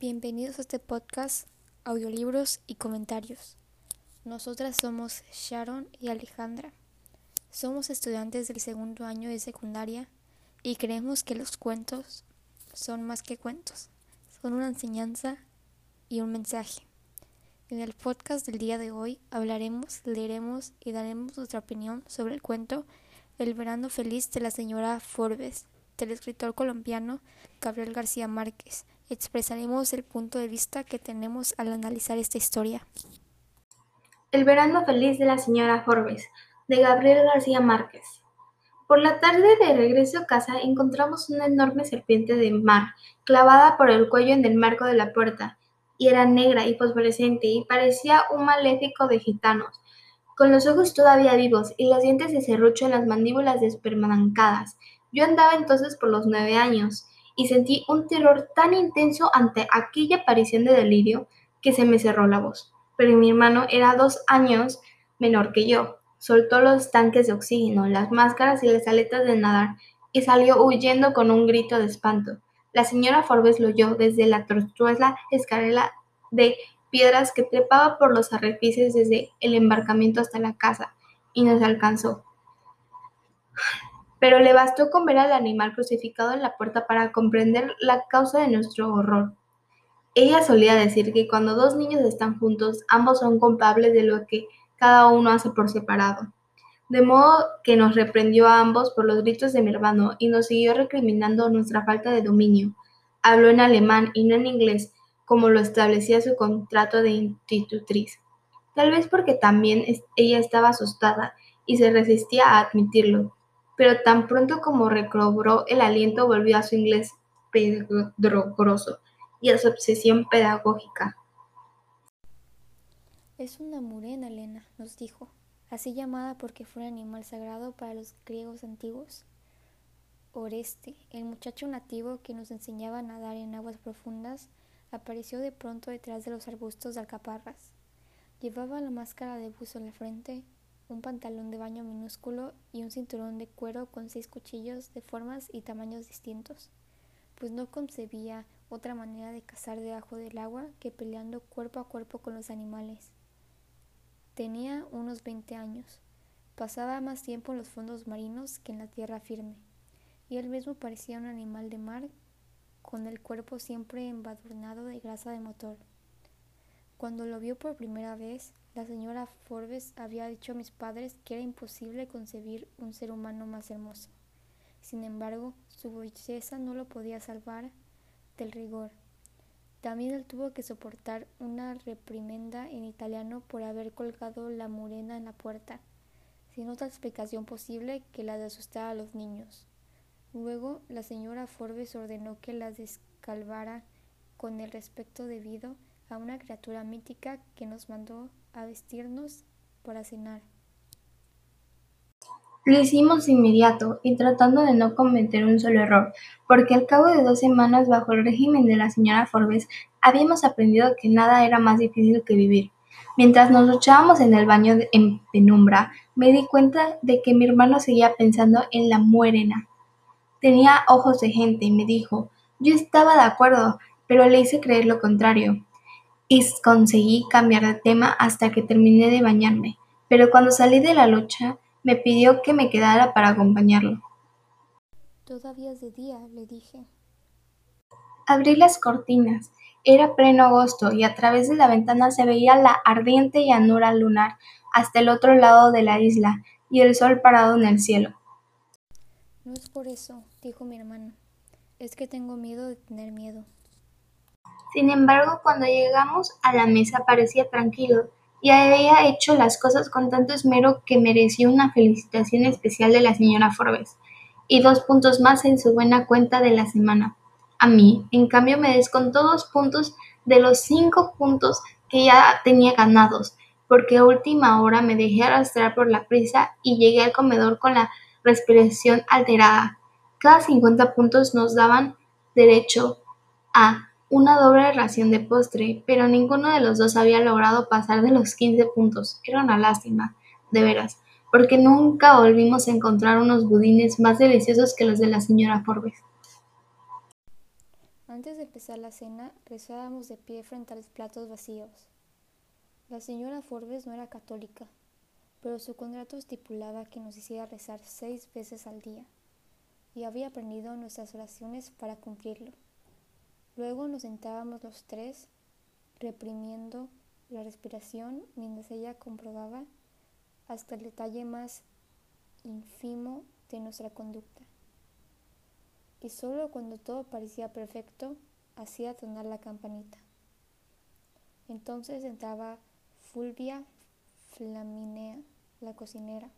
Bienvenidos a este podcast, audiolibros y comentarios. Nosotras somos Sharon y Alejandra. Somos estudiantes del segundo año de secundaria y creemos que los cuentos son más que cuentos, son una enseñanza y un mensaje. En el podcast del día de hoy hablaremos, leeremos y daremos nuestra opinión sobre el cuento El verano feliz de la señora Forbes, del escritor colombiano Gabriel García Márquez expresaremos el punto de vista que tenemos al analizar esta historia. El verano feliz de la señora Forbes, de Gabriel García Márquez. Por la tarde de regreso a casa encontramos una enorme serpiente de mar clavada por el cuello en el marco de la puerta, y era negra y fosforescente y parecía un maléfico de gitanos, con los ojos todavía vivos y los dientes de serrucho en las mandíbulas despermancadas. Yo andaba entonces por los nueve años y sentí un terror tan intenso ante aquella aparición de delirio que se me cerró la voz. Pero mi hermano era dos años menor que yo. Soltó los tanques de oxígeno, las máscaras y las aletas de nadar y salió huyendo con un grito de espanto. La señora Forbes lo oyó desde la tortuosa escalera de piedras que trepaba por los arrecifes desde el embarcamiento hasta la casa y nos alcanzó pero le bastó con ver al animal crucificado en la puerta para comprender la causa de nuestro horror. Ella solía decir que cuando dos niños están juntos, ambos son culpables de lo que cada uno hace por separado. De modo que nos reprendió a ambos por los gritos de mi hermano y nos siguió recriminando nuestra falta de dominio. Habló en alemán y no en inglés, como lo establecía su contrato de institutriz. Tal vez porque también ella estaba asustada y se resistía a admitirlo pero tan pronto como recobró el aliento volvió a su inglés pedroso y a su obsesión pedagógica. Es una murena, Elena, nos dijo, así llamada porque fue un animal sagrado para los griegos antiguos. Oreste, el muchacho nativo que nos enseñaba a nadar en aguas profundas, apareció de pronto detrás de los arbustos de alcaparras. Llevaba la máscara de buzo en la frente un pantalón de baño minúsculo y un cinturón de cuero con seis cuchillos de formas y tamaños distintos, pues no concebía otra manera de cazar debajo del agua que peleando cuerpo a cuerpo con los animales. Tenía unos veinte años, pasaba más tiempo en los fondos marinos que en la tierra firme, y él mismo parecía un animal de mar con el cuerpo siempre embadurnado de grasa de motor. Cuando lo vio por primera vez, la señora Forbes había dicho a mis padres que era imposible concebir un ser humano más hermoso. Sin embargo, su belleza no lo podía salvar del rigor. También tuvo que soportar una reprimenda en italiano por haber colgado la morena en la puerta, sin otra explicación posible que la de asustar a los niños. Luego, la señora Forbes ordenó que la descalvara con el respeto debido a una criatura mítica que nos mandó a vestirnos para cenar. Lo hicimos inmediato y tratando de no cometer un solo error, porque al cabo de dos semanas bajo el régimen de la señora Forbes habíamos aprendido que nada era más difícil que vivir. Mientras nos duchábamos en el baño en penumbra, me di cuenta de que mi hermano seguía pensando en la muerena. Tenía ojos de gente y me dijo, yo estaba de acuerdo, pero le hice creer lo contrario y conseguí cambiar de tema hasta que terminé de bañarme, pero cuando salí de la lucha me pidió que me quedara para acompañarlo. Todavía es de día, le dije. Abrí las cortinas. Era pleno agosto y a través de la ventana se veía la ardiente llanura lunar hasta el otro lado de la isla y el sol parado en el cielo. No es por eso, dijo mi hermano. Es que tengo miedo de tener miedo. Sin embargo, cuando llegamos a la mesa parecía tranquilo, y había hecho las cosas con tanto esmero que mereció una felicitación especial de la señora Forbes, y dos puntos más en su buena cuenta de la semana. A mí, en cambio, me descontó dos puntos de los cinco puntos que ya tenía ganados, porque a última hora me dejé arrastrar por la prisa y llegué al comedor con la respiración alterada. Cada cincuenta puntos nos daban derecho a una doble ración de postre, pero ninguno de los dos había logrado pasar de los quince puntos. Era una lástima, de veras, porque nunca volvimos a encontrar unos budines más deliciosos que los de la señora Forbes. Antes de empezar la cena, rezábamos de pie frente a los platos vacíos. La señora Forbes no era católica, pero su contrato estipulaba que nos hiciera rezar seis veces al día, y había aprendido nuestras oraciones para cumplirlo. Luego nos sentábamos los tres, reprimiendo la respiración mientras ella comprobaba hasta el detalle más ínfimo de nuestra conducta. Y solo cuando todo parecía perfecto, hacía tonar la campanita. Entonces entraba Fulvia Flaminea, la cocinera,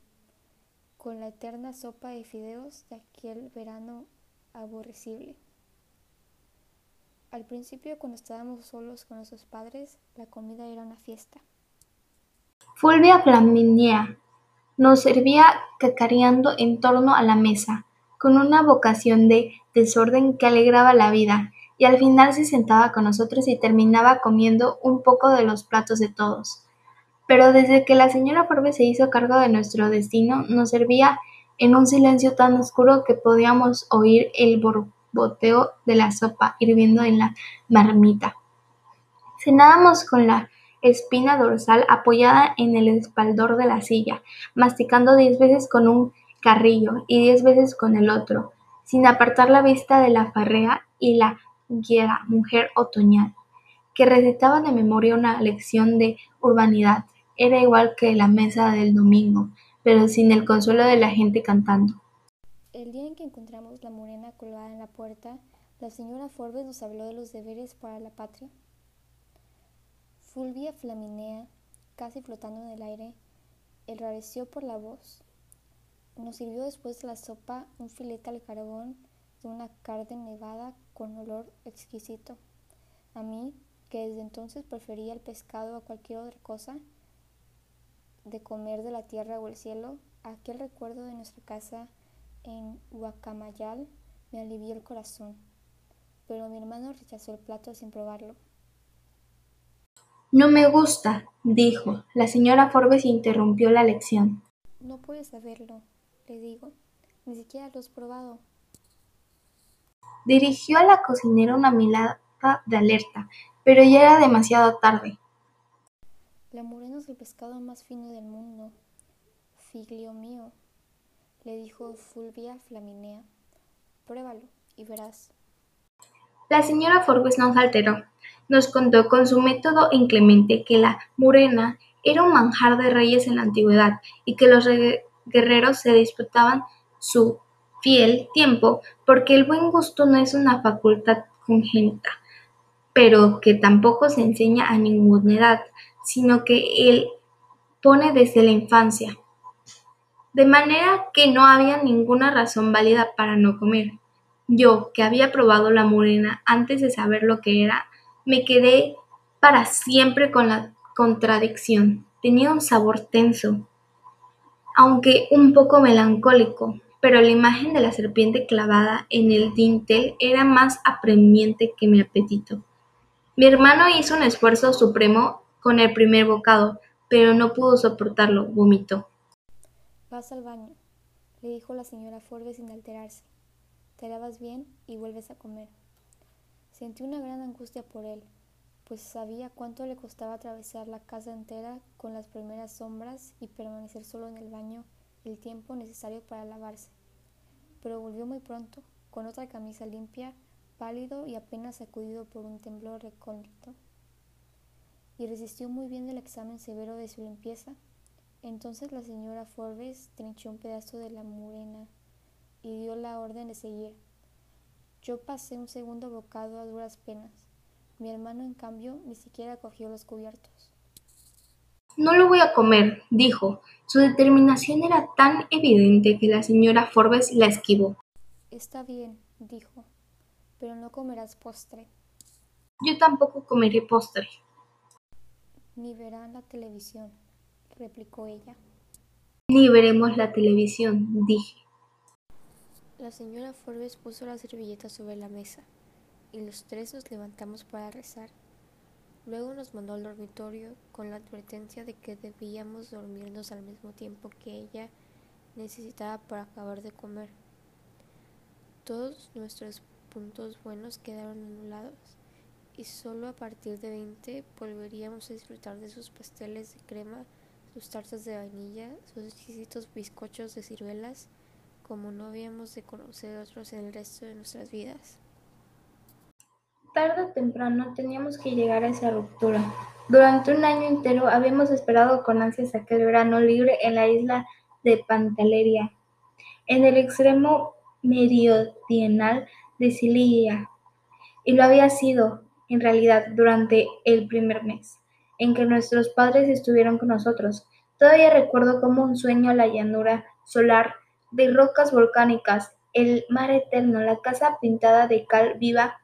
con la eterna sopa de fideos de aquel verano aborrecible. Al principio, cuando estábamos solos con nuestros padres, la comida era una fiesta. Fulvia Flaminea nos servía cacareando en torno a la mesa, con una vocación de desorden que alegraba la vida, y al final se sentaba con nosotros y terminaba comiendo un poco de los platos de todos. Pero desde que la señora Forbes se hizo cargo de nuestro destino, nos servía en un silencio tan oscuro que podíamos oír el borboteo de la sopa hirviendo en la marmita. Cenábamos con la espina dorsal apoyada en el espaldor de la silla, masticando diez veces con un carrillo y diez veces con el otro, sin apartar la vista de la farrea y la guía mujer otoñal, que recitaba de memoria una lección de urbanidad. Era igual que la mesa del domingo, pero sin el consuelo de la gente cantando. El día en que encontramos la morena colgada en la puerta, la señora Forbes nos habló de los deberes para la patria. Fulvia Flaminea, casi flotando en el aire, enrareció por la voz. Nos sirvió después de la sopa un filete al carbón de una carne nevada con olor exquisito. A mí, que desde entonces prefería el pescado a cualquier otra cosa, de comer de la tierra o el cielo, aquel recuerdo de nuestra casa en Guacamayal me alivió el corazón. Pero mi hermano rechazó el plato sin probarlo. No me gusta, dijo. La señora Forbes interrumpió la lección. No puedes saberlo, le digo. Ni siquiera lo has probado. Dirigió a la cocinera una mirada de alerta, pero ya era demasiado tarde. La morena es el pescado más fino del mundo. Figlio mío, le dijo Fulvia Flaminea. Pruébalo y verás. La señora Forbes nos alteró. Nos contó con su método inclemente que la murena era un manjar de reyes en la antigüedad y que los guerreros se disputaban su fiel tiempo porque el buen gusto no es una facultad congénita, pero que tampoco se enseña a ninguna edad, sino que él pone desde la infancia. De manera que no había ninguna razón válida para no comer. Yo, que había probado la morena antes de saber lo que era, me quedé para siempre con la contradicción. Tenía un sabor tenso, aunque un poco melancólico, pero la imagen de la serpiente clavada en el dintel era más apremiante que mi apetito. Mi hermano hizo un esfuerzo supremo con el primer bocado, pero no pudo soportarlo, vomitó. Vas al baño, le dijo la señora Forbes sin alterarse. Te lavas bien y vuelves a comer. Sentí una gran angustia por él, pues sabía cuánto le costaba atravesar la casa entera con las primeras sombras y permanecer solo en el baño el tiempo necesario para lavarse. Pero volvió muy pronto, con otra camisa limpia, pálido y apenas sacudido por un temblor recóndito. Y resistió muy bien el examen severo de su limpieza. Entonces la señora Forbes trinchó un pedazo de la murena y dio la orden de seguir. Yo pasé un segundo bocado a duras penas. Mi hermano, en cambio, ni siquiera cogió los cubiertos. No lo voy a comer, dijo. Su determinación era tan evidente que la señora Forbes la esquivó. Está bien, dijo, pero no comerás postre. Yo tampoco comeré postre. Ni verán la televisión, replicó ella. Ni veremos la televisión, dije. La señora Forbes puso la servilleta sobre la mesa y los tres nos levantamos para rezar. Luego nos mandó al dormitorio con la advertencia de que debíamos dormirnos al mismo tiempo que ella necesitaba para acabar de comer. Todos nuestros puntos buenos quedaron anulados, y solo a partir de 20 volveríamos a disfrutar de sus pasteles de crema, sus tartas de vainilla, sus exquisitos bizcochos de ciruelas, como no habíamos de conocer otros en el resto de nuestras vidas. Tarde o temprano teníamos que llegar a esa ruptura. Durante un año entero habíamos esperado con ansias aquel verano libre en la isla de Pantaleria, en el extremo meridional de Sicilia, y lo había sido, en realidad, durante el primer mes en que nuestros padres estuvieron con nosotros. Todavía recuerdo como un sueño la llanura solar de rocas volcánicas, el mar eterno, la casa pintada de cal viva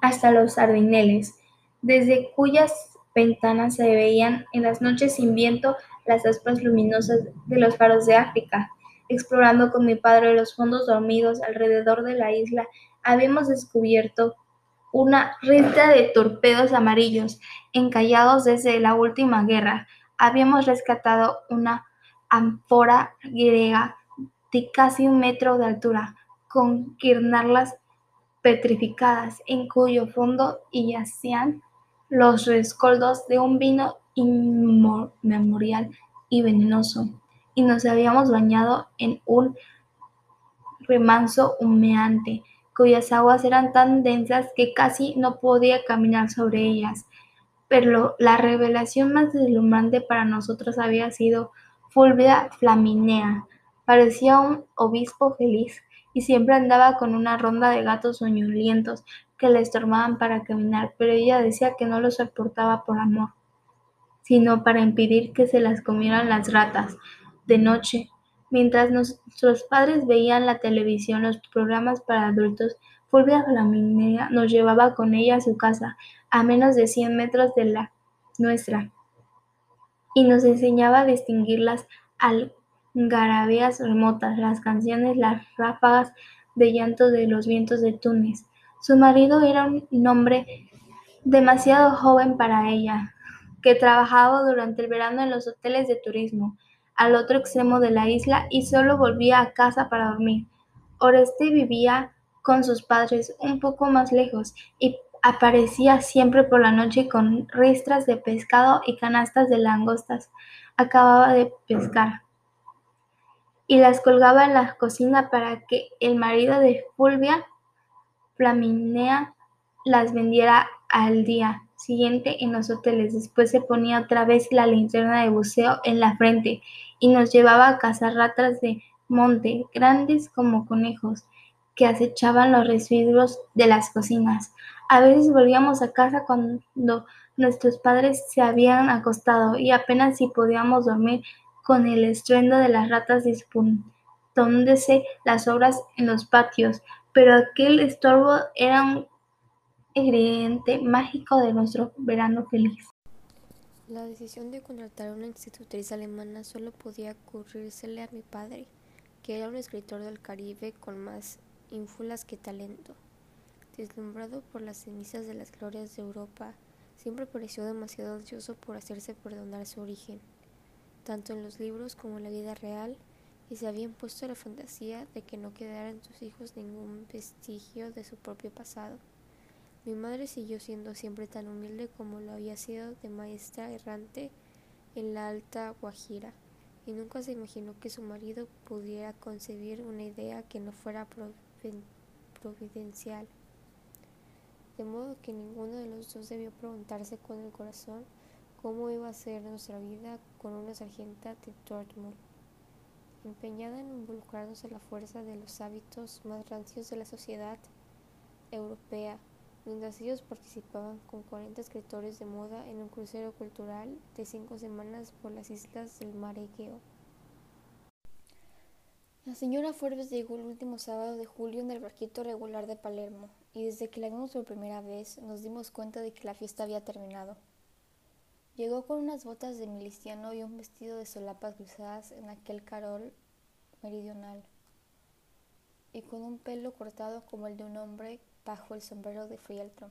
hasta los sardineles, desde cuyas ventanas se veían en las noches sin viento las aspas luminosas de los faros de África. Explorando con mi padre los fondos dormidos alrededor de la isla, habíamos descubierto una ristra de torpedos amarillos encallados desde la última guerra. Habíamos rescatado una ánfora griega de casi un metro de altura, con guirnaldas petrificadas, en cuyo fondo yacían los rescoldos de un vino inmemorial y venenoso, y nos habíamos bañado en un remanso humeante, cuyas aguas eran tan densas que casi no podía caminar sobre ellas. Pero la revelación más deslumbrante para nosotros había sido Fulvia Flaminea. Parecía un obispo feliz y siempre andaba con una ronda de gatos soñolientos que le estorbaban para caminar, pero ella decía que no los soportaba por amor, sino para impedir que se las comieran las ratas. De noche, mientras nuestros padres veían la televisión, los programas para adultos, Fulvia Flaminea nos llevaba con ella a su casa, a menos de cien metros de la nuestra, y nos enseñaba a distinguir las algarabías remotas, las canciones, las ráfagas de llanto de los vientos de Túnez. Su marido era un hombre demasiado joven para ella, que trabajaba durante el verano en los hoteles de turismo al otro extremo de la isla y solo volvía a casa para dormir. Oreste vivía con sus padres un poco más lejos y aparecía siempre por la noche con ristras de pescado y canastas de langostas. Acababa de pescar y las colgaba en la cocina para que el marido de Fulvia Flaminea las vendiera al día siguiente en los hoteles. Después se ponía otra vez la linterna de buceo en la frente y nos llevaba a cazar ratas de monte, grandes como conejos, que acechaban los residuos de las cocinas. A veces volvíamos a casa cuando nuestros padres se habían acostado y apenas si podíamos dormir con el estruendo de las ratas disputándose las obras en los patios, pero aquel estorbo era un ingrediente mágico de nuestro verano feliz. La decisión de contratar a una institutriz alemana solo podía ocurrírsele a mi padre, que era un escritor del Caribe con más ínfulas que talento. Deslumbrado por las cenizas de las glorias de Europa, siempre pareció demasiado ansioso por hacerse perdonar su origen tanto en los libros como en la vida real, y se había impuesto la fantasía de que no quedara en sus hijos ningún vestigio de su propio pasado. Mi madre siguió siendo siempre tan humilde como lo había sido de maestra errante en la Alta Guajira, y nunca se imaginó que su marido pudiera concebir una idea que no fuera providencial. De modo que ninguno de los dos debió preguntarse con el corazón cómo iba a ser nuestra vida con una sargenta de Dortmund, empeñada en involucrarnos en la fuerza de los hábitos más rancios de la sociedad europea, mientras ellos participaban con 40 escritores de moda en un crucero cultural de cinco semanas por las islas del mar Egeo. La señora Forbes llegó el último sábado de julio en el barquito regular de Palermo, y desde que la vimos por primera vez nos dimos cuenta de que la fiesta había terminado. Llegó con unas botas de miliciano y un vestido de solapas cruzadas en aquel carol meridional, y con un pelo cortado como el de un hombre bajo el sombrero de fieltro.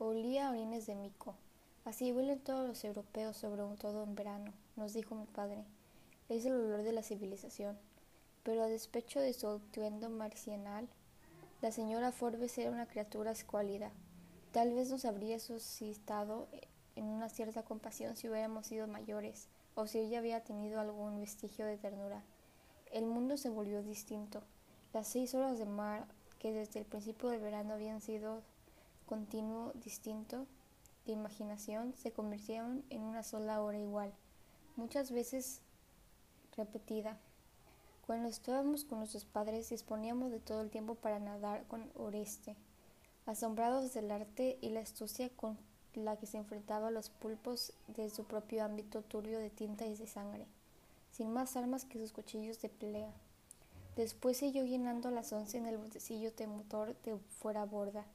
Olía a orines de mico. Así huelen todos los europeos, sobre todo en verano, nos dijo mi padre. Es el olor de la civilización. Pero a despecho de su atuendo marcianal, La señora Forbes era una criatura escuálida. Tal vez nos habría suscitado en una cierta compasión si hubiéramos sido mayores, o si ella había tenido algún vestigio de ternura. El mundo se volvió distinto. Las seis horas de mar, que desde el principio del verano habían sido continuo distinto de imaginación, se convirtieron en una sola hora igual, muchas veces repetida. Cuando estábamos con nuestros padres disponíamos de todo el tiempo para nadar con Oreste, asombrados del arte y la astucia con la que se enfrentaba a los pulpos de su propio ámbito turbio de tinta y de sangre, sin más armas que sus cuchillos de pelea. Después siguió llenando las once en el botecillo de motor de fuera borda,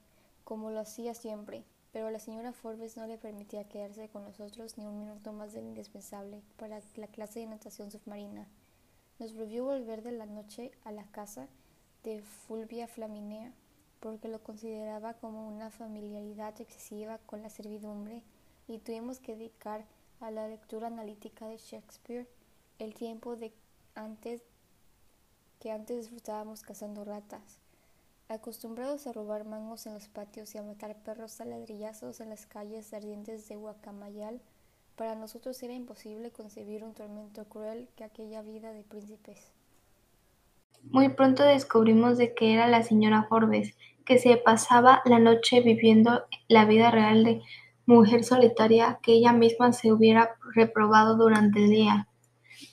como lo hacía siempre, pero la señora Forbes no le permitía quedarse con nosotros ni un minuto más del indispensable para la clase de natación submarina. Nos prohibió volver de la noche a la casa de Fulvia Flaminea, porque lo consideraba como una familiaridad excesiva con la servidumbre, y tuvimos que dedicar a la lectura analítica de Shakespeare el tiempo de antes que antes disfrutábamos cazando ratas. Acostumbrados a robar mangos en los patios y a matar perros a ladrillazos en las calles ardientes de Guacamayal, para nosotros era imposible concebir un tormento cruel que aquella vida de príncipes. Muy pronto descubrimos de que era la señora Forbes, que se pasaba la noche viviendo la vida real de mujer solitaria que ella misma se hubiera reprobado durante el día.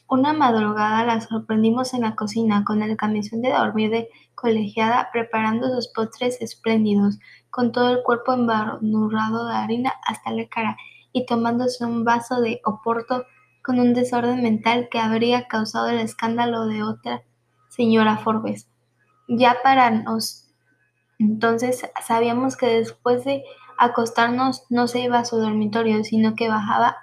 Una madrugada la sorprendimos en la cocina con el camisón de dormir de colegiada preparando sus postres espléndidos, con todo el cuerpo embarnurrado de harina hasta la cara y tomándose un vaso de oporto con un desorden mental que habría causado el escándalo de otra señora Forbes. Ya para nos entonces sabíamos que después de acostarnos no se iba a su dormitorio, sino que bajaba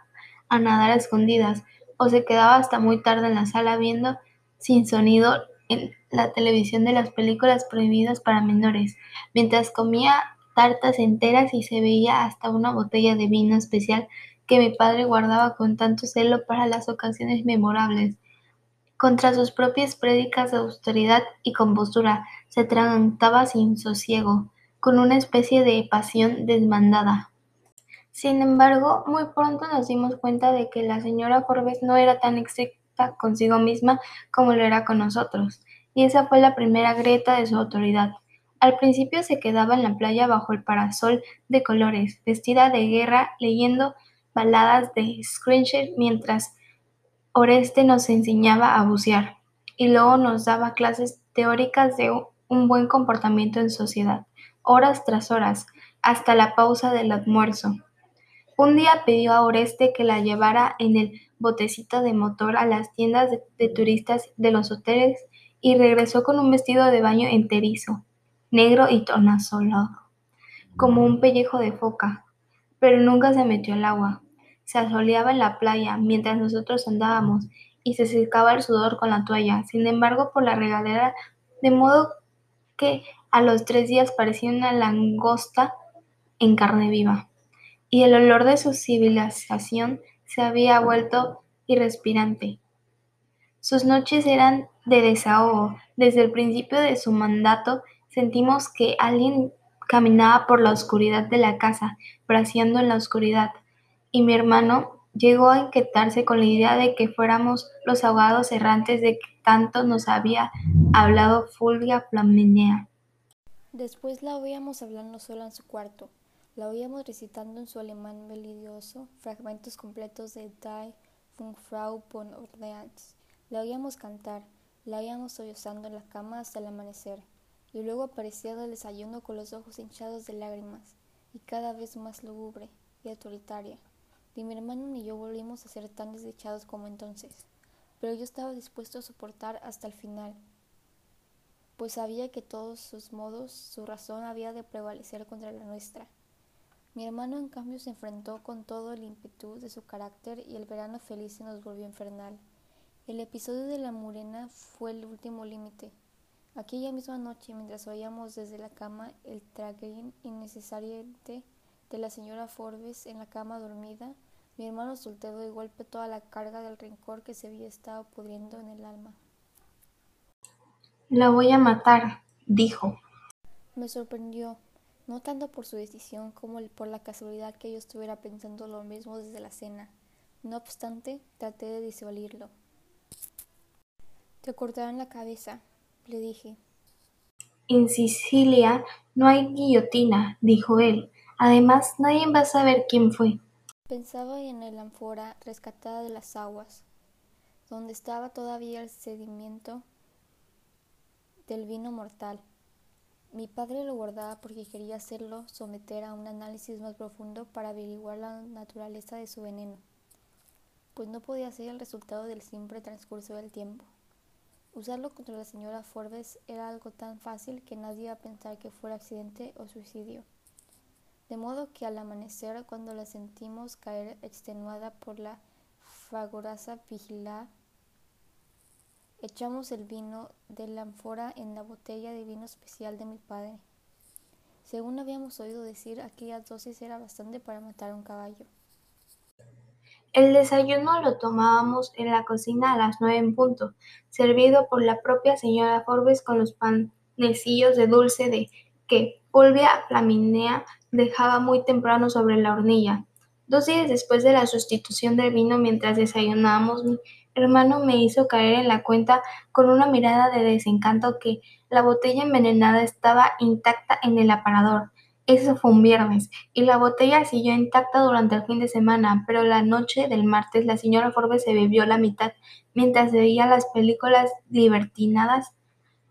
a nadar a escondidas, o se quedaba hasta muy tarde en la sala viendo sin sonido en la televisión de las películas prohibidas para menores, mientras comía tartas enteras y se veía hasta una botella de vino especial que mi padre guardaba con tanto celo para las ocasiones memorables. Contra sus propias prédicas de austeridad y compostura se atragantaba sin sosiego, con una especie de pasión desmandada. Sin embargo, muy pronto nos dimos cuenta de que la señora Forbes no era tan estricta consigo misma como lo era con nosotros, y esa fue la primera grieta de su autoridad. Al principio se quedaba en la playa bajo el parasol de colores, vestida de guerra, leyendo baladas de Scrimshaw mientras Oreste nos enseñaba a bucear, y luego nos daba clases teóricas de un buen comportamiento en sociedad, horas tras horas, hasta la pausa del almuerzo. Un día pidió a Oreste que la llevara en el botecito de motor a las tiendas de, turistas de los hoteles y regresó con un vestido de baño enterizo negro y tornasolado, como un pellejo de foca, pero nunca se metió al agua. Se asoleaba en la playa mientras nosotros andábamos y se secaba el sudor con la toalla, sin embargo por la regadera, de modo que a los tres días parecía una langosta en carne viva, y el olor de su civilización se había vuelto irrespirante. Sus noches eran de desahogo. Desde el principio de su mandato Sentimos que alguien caminaba por la oscuridad de la casa, braceando en la oscuridad, y mi hermano llegó a inquietarse con la idea de que fuéramos los ahogados errantes de que tanto nos había hablado Fulvia Flaminia. Después la oíamos hablando sola en su cuarto. La oíamos recitando en su alemán melodioso fragmentos completos de Die Frau von Orleans. La oíamos cantar, la oíamos sollozando en la cama hasta el amanecer y luego aparecía del desayuno con los ojos hinchados de lágrimas, y cada vez más lúgubre y autoritaria. Ni mi hermano ni yo volvimos a ser tan desdichados como entonces, pero yo estaba dispuesto a soportar hasta el final, pues sabía que todos sus modos, su razón había de prevalecer contra la nuestra. Mi hermano, en cambio, se enfrentó con todo el ímpetu de su carácter y el verano feliz se nos volvió infernal. El episodio de la murena fue el último límite. Aquella misma noche, mientras oíamos desde la cama el traguín innecesario de la señora Forbes en la cama dormida, mi hermano soltó de golpe toda la carga del rencor que se había estado pudriendo en el alma. La voy a matar, dijo. Me sorprendió, no tanto por su decisión como por la casualidad que yo estuviera pensando lo mismo desde la cena. No obstante, traté de disuadirlo. Te cortarán la cabeza, le dije. En Sicilia no hay guillotina, dijo él. Además, nadie va a saber quién fue. Pensaba en el ánfora rescatada de las aguas, donde estaba todavía el sedimento del vino mortal. Mi padre lo guardaba porque quería hacerlo someter a un análisis más profundo para averiguar la naturaleza de su veneno, pues no podía ser el resultado del simple transcurso del tiempo. Usarlo contra la señora Forbes era algo tan fácil que nadie iba a pensar que fuera accidente o suicidio. De modo que al amanecer, cuando la sentimos caer extenuada por la fragorosa vigilia, Echamos el vino de la ánfora en la botella de vino especial de mi padre. Según habíamos oído decir, aquella dosis era bastante para matar a un caballo. El desayuno lo tomábamos en la cocina a las nueve en punto, servido por la propia señora Forbes con los panecillos de dulce de que Fulvia Flaminea dejaba muy temprano sobre la hornilla. Dos días después de la sustitución del vino mientras desayunábamos, hermano me hizo caer en la cuenta con una mirada de desencanto que la botella envenenada estaba intacta en el aparador. Eso fue un viernes, y la botella siguió intacta durante el fin de semana, pero la noche del martes la señora Forbes se bebió la mitad mientras veía las películas libertinadas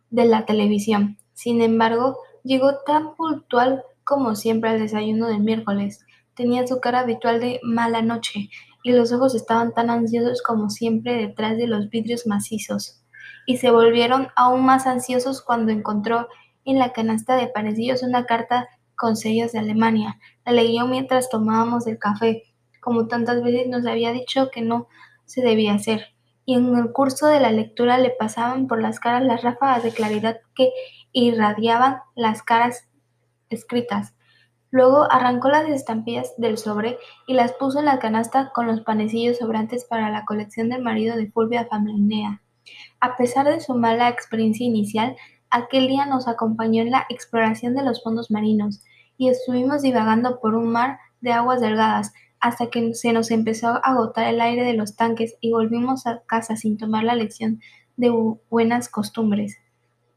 de la televisión. Sin embargo, llegó tan puntual como siempre al desayuno del miércoles. Tenía su cara habitual de mala noche, y los ojos estaban tan ansiosos como siempre detrás de los vidrios macizos, y se volvieron aún más ansiosos cuando encontró en la canasta de panecillos una carta con sellos de Alemania. La leyó mientras tomábamos el café, como tantas veces nos había dicho que no se debía hacer, y en el curso de la lectura le pasaban por las caras las ráfagas de claridad que irradiaban las caras escritas. Luego arrancó las estampillas del sobre y las puso en la canasta con los panecillos sobrantes para la colección del marido de Fulvia Flaminea. A pesar de su mala experiencia inicial, aquel día nos acompañó en la exploración de los fondos marinos y estuvimos divagando por un mar de aguas delgadas hasta que se nos empezó a agotar el aire de los tanques y volvimos a casa sin tomar la lección de buenas costumbres.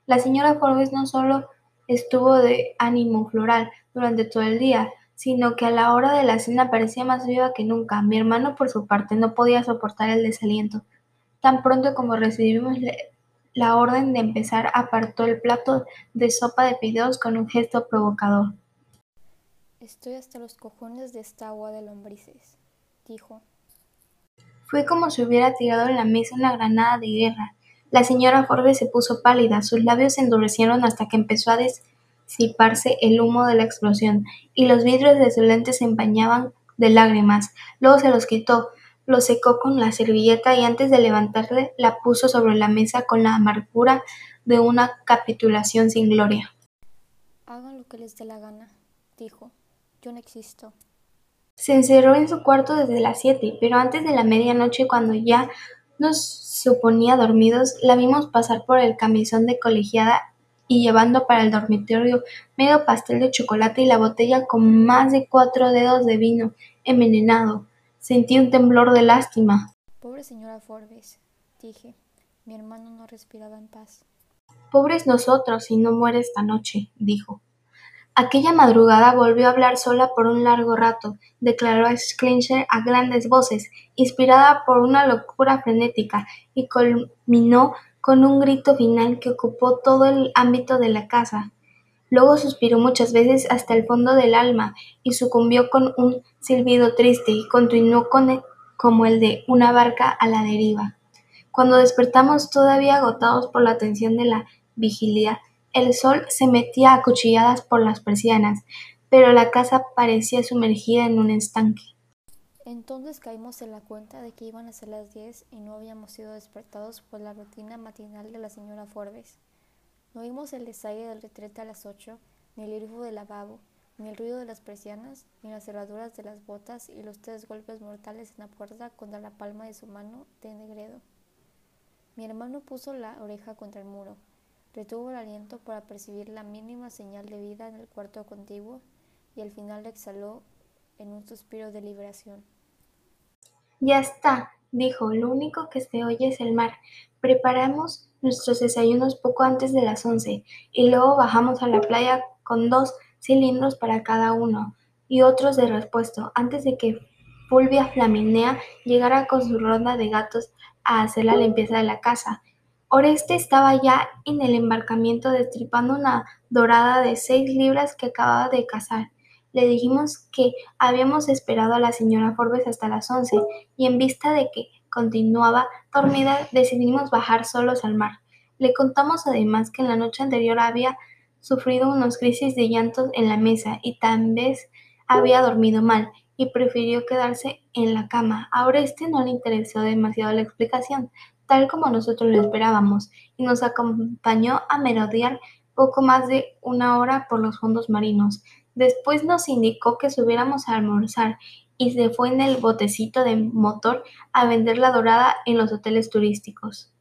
La señora Forbes no solo estuvo de ánimo floral durante todo el día, sino que a la hora de la cena parecía más viva que nunca. Mi hermano, por su parte, no podía soportar el desaliento. Tan pronto como recibimos la orden de empezar, apartó el plato de sopa de fideos con un gesto provocador. Estoy hasta los cojones de esta agua de lombrices, dijo. Fue como si hubiera tirado en la mesa una granada de guerra. La señora Forbes se puso pálida, sus labios se endurecieron hasta que empezó a disiparse el humo de la explosión, y los vidrios de su lente se empañaban de lágrimas. Luego se los quitó, los secó con la servilleta y antes de levantarle la puso sobre la mesa con la amargura de una capitulación sin gloria. Hagan lo que les dé la gana, dijo. Yo no existo. Se encerró en su cuarto desde las siete, pero antes de la medianoche, cuando ya nos suponía dormidos, la vimos pasar por el camisón de colegiada y llevando para el dormitorio medio pastel de chocolate y la botella con más de cuatro dedos de vino envenenado. Sentí un temblor de lástima. Pobre señora Forbes, dije. Mi hermano no respiraba en paz. Pobres nosotros si no muere esta noche, dijo. Aquella madrugada volvió a hablar sola por un largo rato, declaró Schleicher a grandes voces, inspirada por una locura frenética, y culminó con un grito final que ocupó todo el ámbito de la casa. Luego suspiró muchas veces hasta el fondo del alma y sucumbió con un silbido triste y continuó con como el de una barca a la deriva. Cuando despertamos todavía agotados por la tensión de la vigilia, el sol se metía a cuchilladas por las persianas, pero la casa parecía sumergida en un estanque. Entonces caímos en la cuenta de que iban a ser las diez y no habíamos sido despertados por la rutina matinal de la señora Forbes. No oímos el desaire del retrete a las ocho, ni el grifo del lavabo, ni el ruido de las persianas, ni las cerraduras de las botas y los tres golpes mortales en la puerta contra la palma de su mano de negredo. Mi hermano puso la oreja contra el muro, Retuvo el aliento para percibir la mínima señal de vida en el cuarto contiguo y al final exhaló en un suspiro de liberación. Ya está, dijo, lo único que se oye es el mar. Preparamos nuestros desayunos poco antes de las once y luego bajamos a la playa con dos cilindros para cada uno y otros de repuesto antes de que Fulvia Flaminea llegara con su ronda de gatos a hacer la limpieza de la casa. Oreste estaba ya en el embarcamiento destripando una dorada de seis libras que acababa de cazar. Le dijimos que habíamos esperado a la señora Forbes hasta las once, y en vista de que continuaba dormida, decidimos bajar solos al mar. Le contamos además que en la noche anterior había sufrido unos crisis de llantos en la mesa y tal vez había dormido mal y prefirió quedarse en la cama. A Oreste no le interesó demasiado la explicación, tal como nosotros lo esperábamos, y nos acompañó a merodear poco más de una hora por los fondos marinos. Después nos indicó que subiéramos a almorzar y se fue en el botecito de motor a vender la dorada en los hoteles turísticos.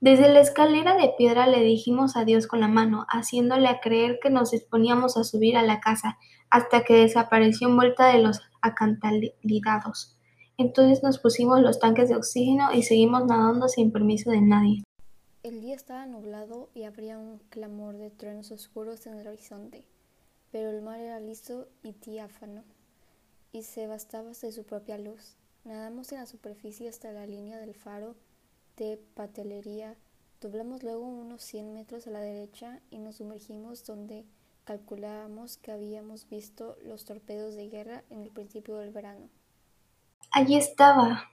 Desde la escalera de piedra le dijimos adiós con la mano, haciéndole creer que nos disponíamos a subir a la casa, hasta que desapareció envuelta de los acantilados. Entonces nos pusimos los tanques de oxígeno y seguimos nadando sin permiso de nadie. El día estaba nublado y habría un clamor de truenos oscuros en el horizonte, pero el mar era liso y diáfano, y se bastaba de su propia luz. Nadamos en la superficie hasta la línea del faro de patelería, doblamos luego unos 100 metros a la derecha y nos sumergimos donde calculábamos que habíamos visto los torpedos de guerra en el principio del verano. Allí estaba.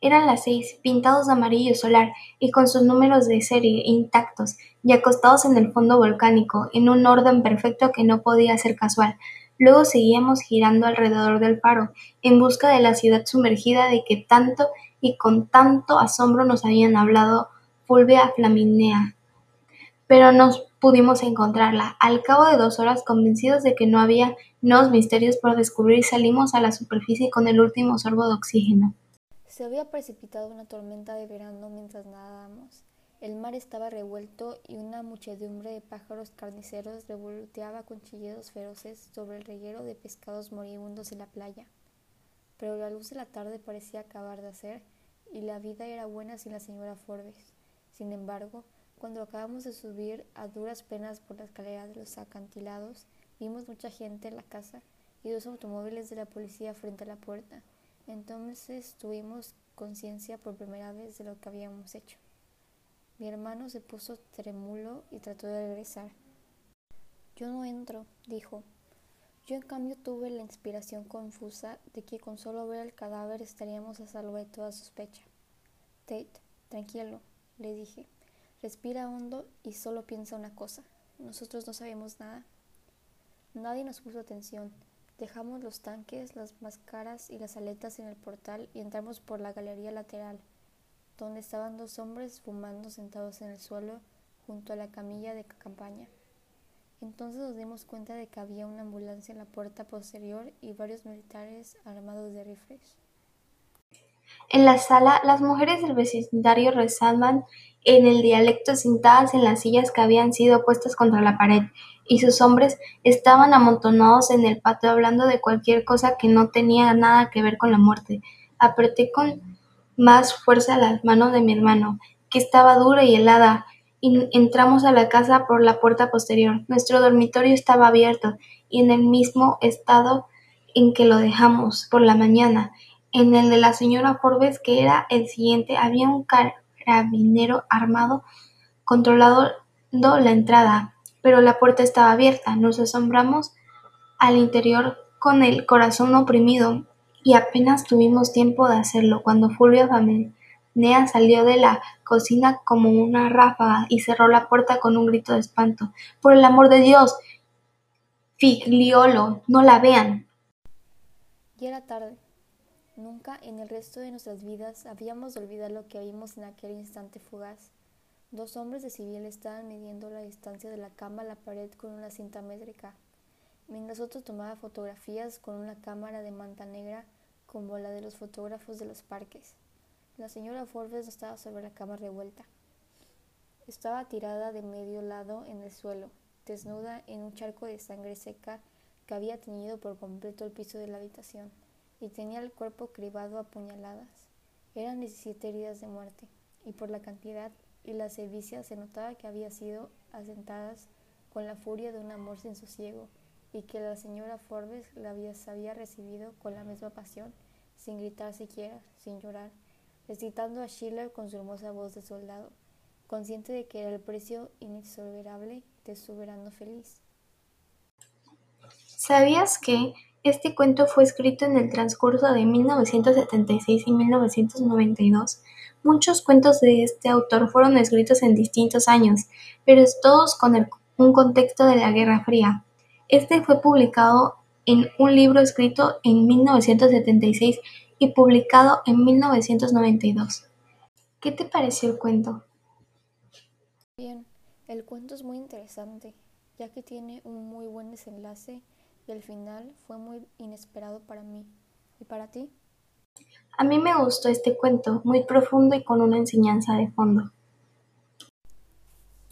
Eran las seis, pintados de amarillo solar y con sus números de serie intactos y acostados en el fondo volcánico, en un orden perfecto que no podía ser casual. Luego seguíamos girando alrededor del faro, en busca de la ciudad sumergida de que tanto y con tanto asombro nos habían hablado Fulvia Flaminea. Pero no pudimos encontrarla. Al cabo de dos horas, convencidos de que no había nuevos misterios por descubrir, salimos a la superficie con el último sorbo de oxígeno. Se había precipitado una tormenta de verano mientras nadábamos. El mar estaba revuelto y una muchedumbre de pájaros carniceros revoloteaba con chillidos feroces sobre el reguero de pescados moribundos en la playa. Pero la luz de la tarde parecía acabar de hacer y la vida era buena sin la señora Forbes. Sin embargo, cuando acabamos de subir a duras penas por la escalera de los acantilados, vimos mucha gente en la casa y dos automóviles de la policía frente a la puerta. Entonces tuvimos conciencia por primera vez de lo que habíamos hecho. Mi hermano se puso trémulo y trató de regresar. Yo no entro, dijo. Yo en cambio tuve la inspiración confusa de que con solo ver el cadáver estaríamos a salvo de toda sospecha. Tate, tranquilo, le dije. Respira hondo y solo piensa una cosa. Nosotros no sabemos nada. Nadie nos puso atención. Dejamos los tanques, las máscaras y las aletas en el portal y entramos por la galería lateral, donde estaban dos hombres fumando sentados en el suelo junto a la camilla de campaña. Entonces nos dimos cuenta de que había una ambulancia en la puerta posterior y varios militares armados de rifles. En la sala, las mujeres del vecindario rezaban en el dialecto sentadas en las sillas que habían sido puestas contra la pared, y sus hombres estaban amontonados en el patio hablando de cualquier cosa que no tenía nada que ver con la muerte. Apreté con más fuerza las manos de mi hermano, que estaba dura y helada, y entramos a la casa por la puerta posterior. Nuestro dormitorio estaba abierto y en el mismo estado en que lo dejamos por la mañana. En el de la señora Forbes, que era el siguiente, había un carabinero armado controlando la entrada, pero la puerta estaba abierta. Nos asombramos al interior con el corazón oprimido y apenas tuvimos tiempo de hacerlo cuando Fulvia Nea salió de la cocina como una ráfaga y cerró la puerta con un grito de espanto. Por el amor de Dios. Figliolo, no la vean. Ya era tarde. Nunca en el resto de nuestras vidas habíamos de olvidar lo que vimos en aquel instante fugaz. Dos hombres de civil estaban midiendo la distancia de la cama a la pared con una cinta métrica, mientras otro tomaba fotografías con una cámara de manta negra como la de los fotógrafos de los parques. La señora Forbes estaba sobre la cama revuelta. Estaba tirada de medio lado en el suelo, desnuda en un charco de sangre seca que había teñido por completo el piso de la habitación, y tenía el cuerpo cribado a puñaladas. Eran diecisiete heridas de muerte, y por la cantidad y la sevicia se notaba que había sido asentadas con la furia de un amor sin sosiego, y que la señora Forbes la había, había recibido con la misma pasión, sin gritar siquiera, sin llorar, recitando a Schiller con su hermosa voz de soldado, consciente de que era el precio inexorable de su verano feliz. ¿Sabías que este cuento fue escrito en el transcurso de 1976 y 1992? Muchos cuentos de este autor fueron escritos en distintos años, pero todos con un contexto de la Guerra Fría. Este fue publicado en un libro escrito en 1976 y publicado en 1992. ¿Qué te pareció el cuento? Bien, el cuento es muy interesante, ya que tiene un muy buen desenlace y el final fue muy inesperado para mí. ¿Y para ti? A mí me gustó este cuento, muy profundo y con una enseñanza de fondo.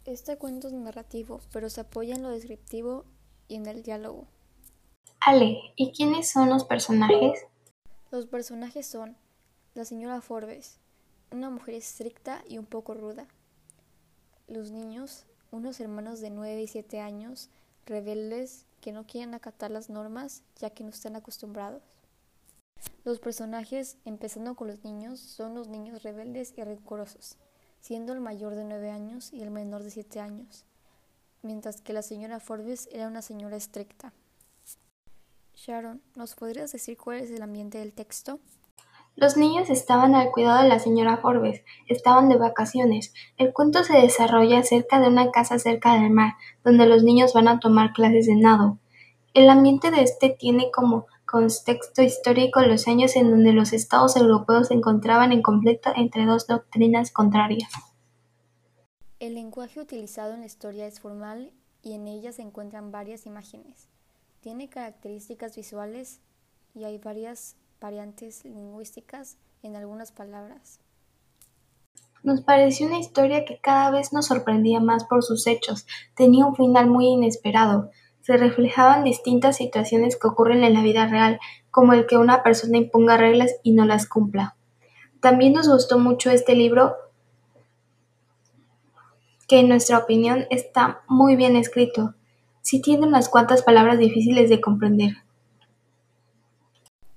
Este cuento es narrativo, pero se apoya en lo descriptivo y en el diálogo. Ale, ¿y quiénes son los personajes? Los personajes son la señora Forbes, una mujer estricta y un poco ruda. Los niños, unos hermanos de 9 y 7 años, rebeldes que no quieren acatar las normas ya que no están acostumbrados. Los personajes, empezando con los niños, son los niños rebeldes y rencorosos, siendo el mayor de nueve años y el menor de siete años, mientras que la señora Forbes era una señora estricta. Sharon, ¿nos podrías decir cuál es el ambiente del texto? Los niños estaban al cuidado de la señora Forbes, estaban de vacaciones. El cuento se desarrolla cerca de una casa cerca del mar, donde los niños van a tomar clases de nado. El ambiente de este tiene como contexto histórico los años en donde los estados europeos se encontraban en conflicto entre dos doctrinas contrarias. El lenguaje utilizado en la historia es formal y en ella se encuentran varias imágenes. Tiene características visuales y hay varias variantes lingüísticas en algunas palabras. Nos pareció una historia que cada vez nos sorprendía más por sus hechos, tenía un final muy inesperado, se reflejaban distintas situaciones que ocurren en la vida real, como el que una persona imponga reglas y no las cumpla. También nos gustó mucho este libro que en nuestra opinión está muy bien escrito, sí tiene unas cuantas palabras difíciles de comprender.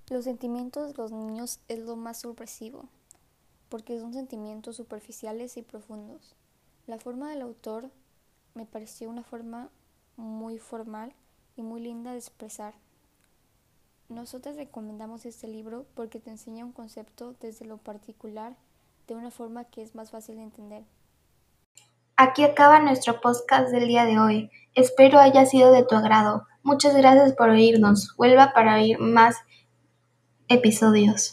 Los sentimientos de los niños es lo más sorpresivo, porque son sentimientos superficiales y profundos. La forma del autor me pareció una forma muy formal y muy linda de expresar. Nosotros recomendamos este libro porque te enseña un concepto desde lo particular de una forma que es más fácil de entender. Aquí acaba nuestro podcast del día de hoy. Espero haya sido de tu agrado. Muchas gracias por oírnos. Vuelva para oír más episodios